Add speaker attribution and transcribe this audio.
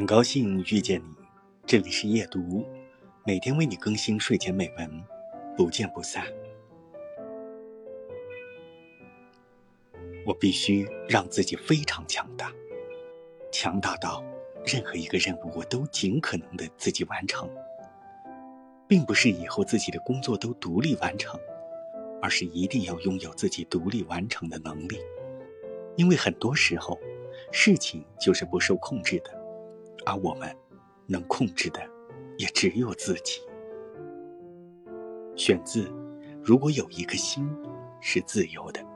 Speaker 1: 很高兴遇见你，这里是夜读，每天为你更新睡前美文，不见不散。我必须让自己非常强大，强大到任何一个任务我都尽可能的自己完成，并不是以后自己的工作都独立完成，而是一定要拥有自己独立完成的能力，因为很多时候，事情就是不受控制的。而我们能控制的，也只有自己。选自：如果有一颗心是自由的。